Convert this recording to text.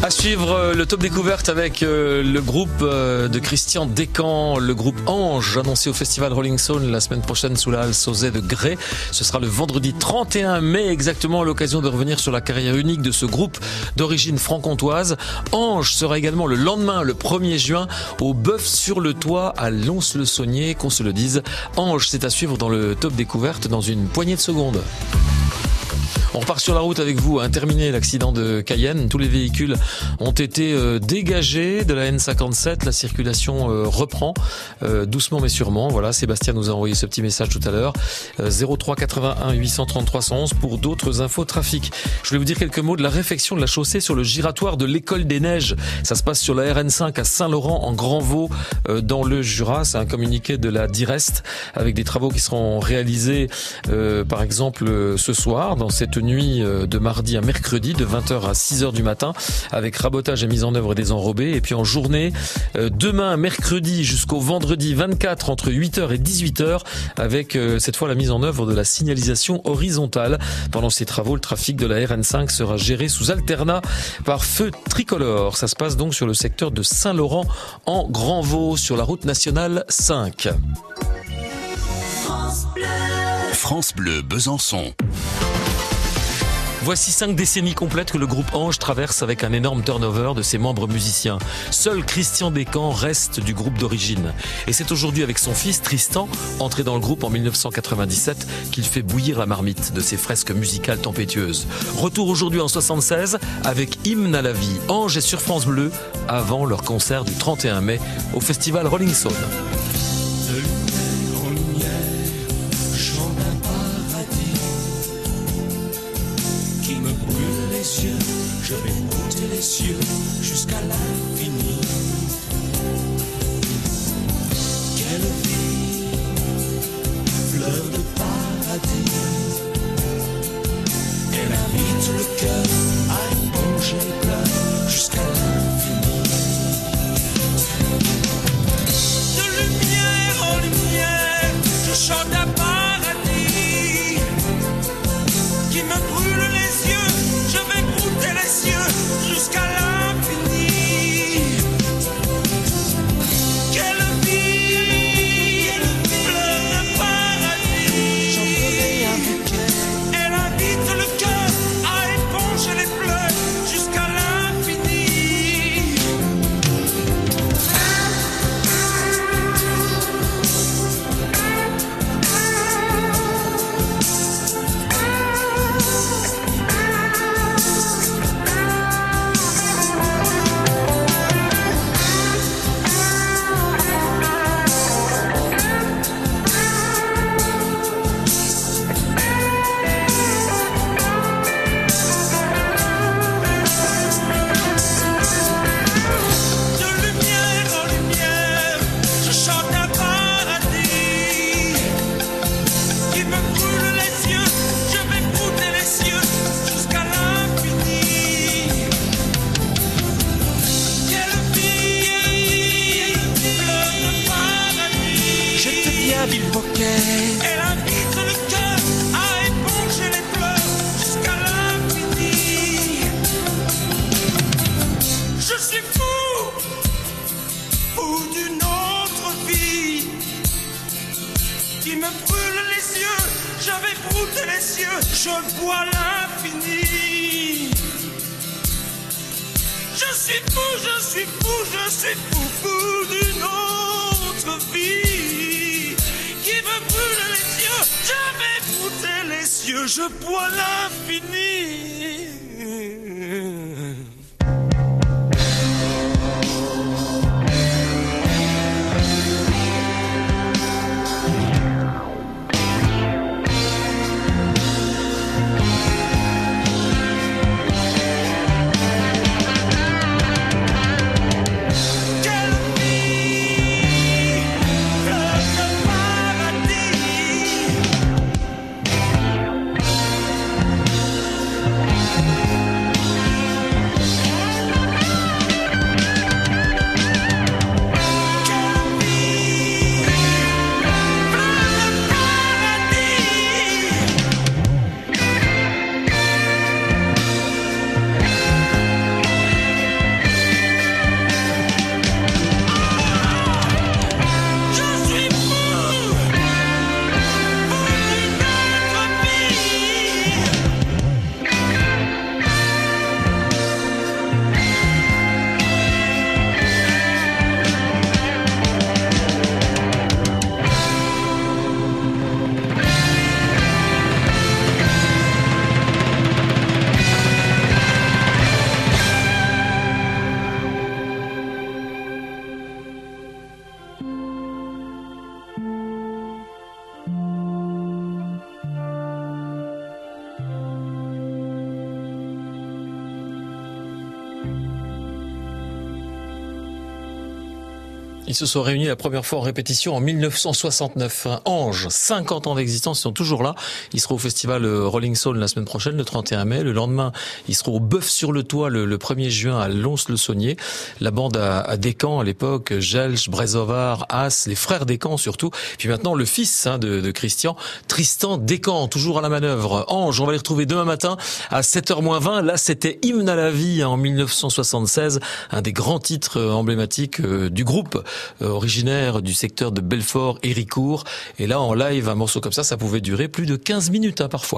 À suivre euh, le top découverte avec euh, le groupe euh, de Christian Descamps, le groupe Ange, annoncé au festival Rolling Stone la semaine prochaine sous la halle Sauzet de Grès. Ce sera le vendredi 31 mai, exactement l'occasion de revenir sur la carrière unique de ce groupe d'origine franc-comtoise. Ange sera également le lendemain, le 1er juin, au Bœuf sur le Toit à Lons-le-Saunier, qu'on se le dise. Ange, c'est à suivre dans le top découverte dans une poignée de secondes. On repart sur la route avec vous. Un terminé l'accident de Cayenne. Tous les véhicules ont été euh, dégagés de la N57. La circulation euh, reprend euh, doucement mais sûrement. Voilà, Sébastien nous a envoyé ce petit message tout à l'heure. 03 81 833 111 pour d'autres infos trafic. Je voulais vous dire quelques mots de la réfection de la chaussée sur le giratoire de l'école des neiges. Ça se passe sur la RN5 à Saint-Laurent en Grand-Vaux dans le Jura. C'est un communiqué de la Direst avec des travaux qui seront réalisés par exemple ce soir dans cette nuit euh, de mardi à mercredi de 20h à 6h du matin avec rabotage et mise en œuvre des enrobés et puis en journée euh, demain mercredi jusqu'au vendredi 24 entre 8h et 18h avec euh, cette fois la mise en œuvre de la signalisation horizontale. Pendant ces travaux, le trafic de la RN5 sera géré sous alternat par feu tricolore. Ça se passe donc sur le secteur de Saint-Laurent en Grand-Vaux sur la route nationale 5. France Bleu, France Bleu Besançon. Voici cinq décennies complètes que le groupe Ange traverse avec un énorme turnover de ses membres musiciens. Seul Christian Descamps reste du groupe d'origine. Et c'est aujourd'hui avec son fils Tristan, entré dans le groupe en 1997, qu'il fait bouillir la marmite de ses fresques musicales tempétueuses. Retour aujourd'hui en 76 avec Hymne à la vie. Ange est sur France Bleu avant leur concert du 31 mai au festival Rolling Stone. Les cieux jusqu'à l'infini. Quelle un billboquet. Elle invite le cœur à éponger les pleurs jusqu'à l'infini. Je suis fou ou d'une autre vie qui me brûle les yeux. J'avais brouté les yeux, je vois l'infini. Je suis fou, je suis fou, je suis fou, fou d'une autre vie. les cieux, je bois l'infini. Ils se sont réunis la première fois en répétition en 1969. Un Ange, 50 ans d'existence, ils sont toujours là. Ils seront au festival euh, Rolling Stone la semaine prochaine, le 31 mai. Le lendemain, ils seront au Bœuf sur le Toit le, 1er juin à Lons-le-Saunier. La bande à, à Descamps à l'époque, Gelch, Brézovar, As, les frères Descamps surtout. Puis maintenant, le fils hein, de, de, Christian, Tristan Descamps, toujours à la manœuvre. Ange, on va les retrouver demain matin à 7h20. Là, c'était Hymne à la vie hein, en 1976, un des grands titres euh, emblématiques euh, du groupe. Euh, originaire du secteur de Belfort, Héricourt. Et là, en live, un morceau comme ça, ça pouvait durer plus de 15 minutes hein, parfois.